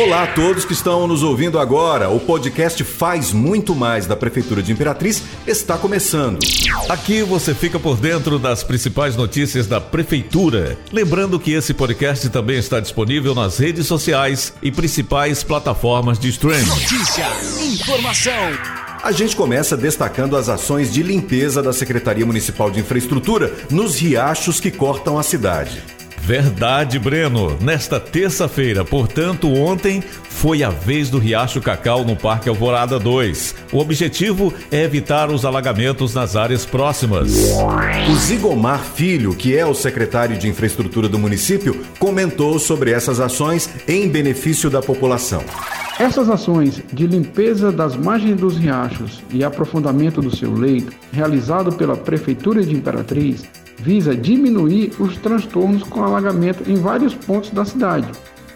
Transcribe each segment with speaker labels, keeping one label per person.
Speaker 1: Olá a todos que estão nos ouvindo agora. O podcast Faz Muito Mais da Prefeitura de Imperatriz está começando.
Speaker 2: Aqui você fica por dentro das principais notícias da Prefeitura. Lembrando que esse podcast também está disponível nas redes sociais e principais plataformas de streaming.
Speaker 3: Notícia, informação.
Speaker 1: A gente começa destacando as ações de limpeza da Secretaria Municipal de Infraestrutura nos riachos que cortam a cidade.
Speaker 2: Verdade, Breno. Nesta terça-feira, portanto, ontem, foi a vez do Riacho Cacau no Parque Alvorada 2. O objetivo é evitar os alagamentos nas áreas próximas.
Speaker 1: O Zigomar Filho, que é o secretário de Infraestrutura do município, comentou sobre essas ações em benefício da população.
Speaker 4: Essas ações de limpeza das margens dos riachos e aprofundamento do seu leito, realizado pela Prefeitura de Imperatriz, visa diminuir os transtornos com alagamento em vários pontos da cidade.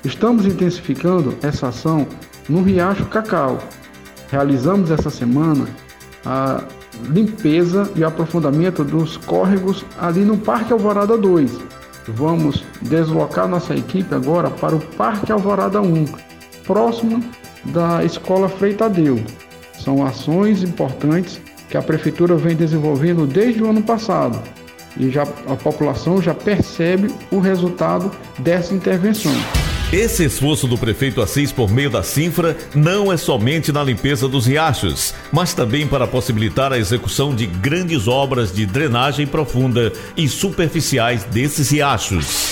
Speaker 4: Estamos intensificando essa ação no Riacho Cacau. Realizamos essa semana a limpeza e aprofundamento dos córregos ali no Parque Alvorada 2. Vamos deslocar nossa equipe agora para o Parque Alvorada 1, próximo da Escola Freitadeu. São ações importantes que a Prefeitura vem desenvolvendo desde o ano passado e já, a população já percebe o resultado dessa intervenção.
Speaker 2: Esse esforço do prefeito Assis por meio da Sinfra não é somente na limpeza dos riachos, mas também para possibilitar a execução de grandes obras de drenagem profunda e superficiais desses riachos.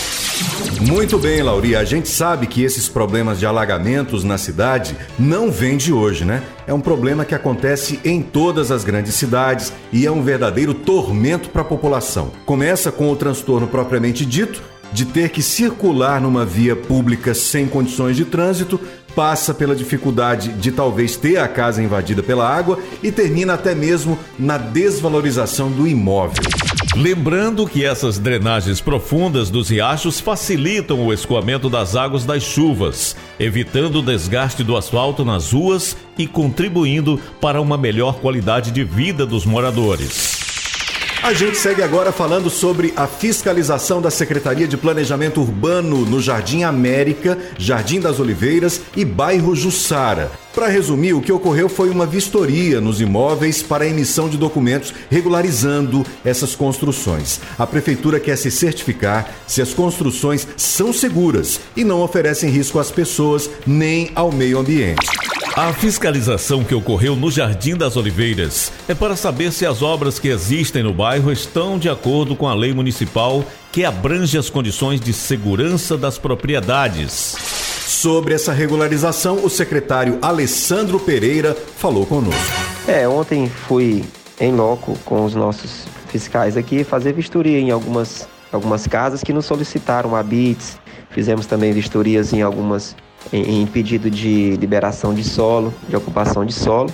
Speaker 1: Muito bem, Lauri. A gente sabe que esses problemas de alagamentos na cidade não vêm de hoje, né? É um problema que acontece em todas as grandes cidades e é um verdadeiro tormento para a população. Começa com o transtorno propriamente dito, de ter que circular numa via pública sem condições de trânsito, passa pela dificuldade de talvez ter a casa invadida pela água e termina até mesmo na desvalorização do imóvel.
Speaker 2: Lembrando que essas drenagens profundas dos riachos facilitam o escoamento das águas das chuvas, evitando o desgaste do asfalto nas ruas e contribuindo para uma melhor qualidade de vida dos moradores.
Speaker 1: A gente segue agora falando sobre a fiscalização da Secretaria de Planejamento Urbano no Jardim América, Jardim das Oliveiras e bairro Jussara. Para resumir, o que ocorreu foi uma vistoria nos imóveis para emissão de documentos regularizando essas construções. A prefeitura quer se certificar se as construções são seguras e não oferecem risco às pessoas nem ao meio ambiente.
Speaker 2: A fiscalização que ocorreu no Jardim das Oliveiras é para saber se as obras que existem no bairro estão de acordo com a lei municipal que abrange as condições de segurança das propriedades.
Speaker 1: Sobre essa regularização, o secretário Alessandro Pereira falou conosco.
Speaker 5: É, ontem fui em loco com os nossos fiscais aqui fazer vistoria em algumas, algumas casas que nos solicitaram habits. Fizemos também vistorias em algumas em, em pedido de liberação de solo, de ocupação de solo,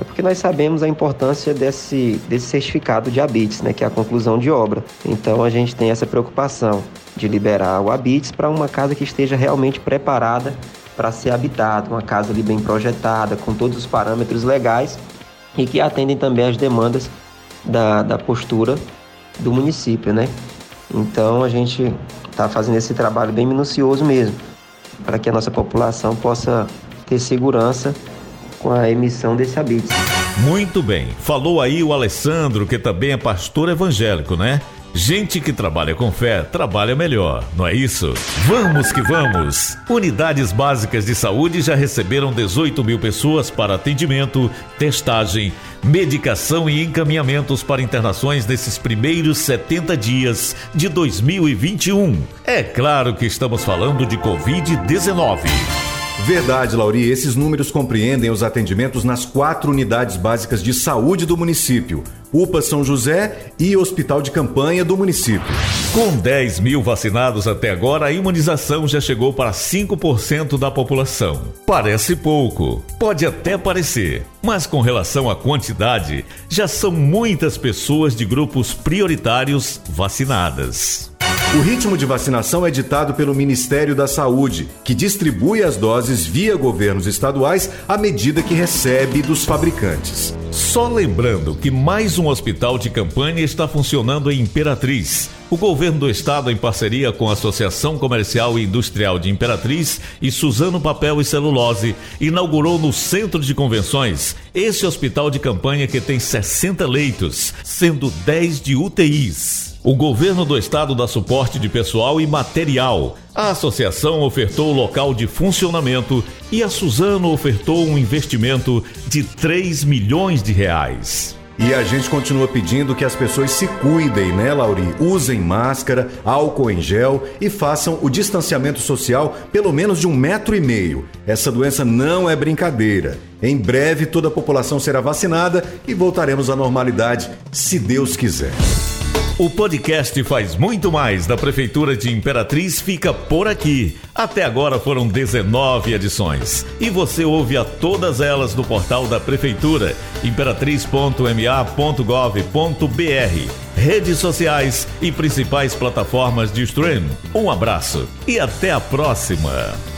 Speaker 5: é porque nós sabemos a importância desse, desse certificado de habites, né, que é a conclusão de obra. Então a gente tem essa preocupação de liberar o habites para uma casa que esteja realmente preparada para ser habitada, uma casa ali bem projetada, com todos os parâmetros legais e que atendem também às demandas da, da postura do município, né? Então a gente está fazendo esse trabalho bem minucioso mesmo para que a nossa população possa ter segurança com a emissão desse habite.
Speaker 2: Muito bem. Falou aí o Alessandro, que também é pastor evangélico, né? Gente que trabalha com fé, trabalha melhor, não é isso? Vamos que vamos! Unidades básicas de saúde já receberam 18 mil pessoas para atendimento, testagem, medicação e encaminhamentos para internações nesses primeiros 70 dias de 2021. É claro que estamos falando de Covid-19.
Speaker 1: Verdade, Lauri. Esses números compreendem os atendimentos nas quatro unidades básicas de saúde do município: UPA São José e Hospital de Campanha do município.
Speaker 2: Com 10 mil vacinados até agora, a imunização já chegou para 5% da população. Parece pouco, pode até parecer, mas com relação à quantidade, já são muitas pessoas de grupos prioritários vacinadas.
Speaker 1: O ritmo de vacinação é ditado pelo Ministério da Saúde, que distribui as doses via governos estaduais à medida que recebe dos fabricantes.
Speaker 2: Só lembrando que mais um hospital de campanha está funcionando em Imperatriz. O governo do estado, em parceria com a Associação Comercial e Industrial de Imperatriz e Suzano Papel e Celulose, inaugurou no Centro de Convenções esse hospital de campanha que tem 60 leitos, sendo 10 de UTIs. O governo do estado dá suporte de pessoal e material. A associação ofertou o local de funcionamento e a Suzano ofertou um investimento de 3 milhões de reais.
Speaker 1: E a gente continua pedindo que as pessoas se cuidem, né, Lauri? Usem máscara, álcool em gel e façam o distanciamento social pelo menos de um metro e meio. Essa doença não é brincadeira. Em breve toda a população será vacinada e voltaremos à normalidade, se Deus quiser.
Speaker 2: O podcast Faz Muito Mais da Prefeitura de Imperatriz fica por aqui. Até agora foram 19 edições. E você ouve a todas elas no portal da Prefeitura, imperatriz.ma.gov.br, redes sociais e principais plataformas de stream. Um abraço e até a próxima!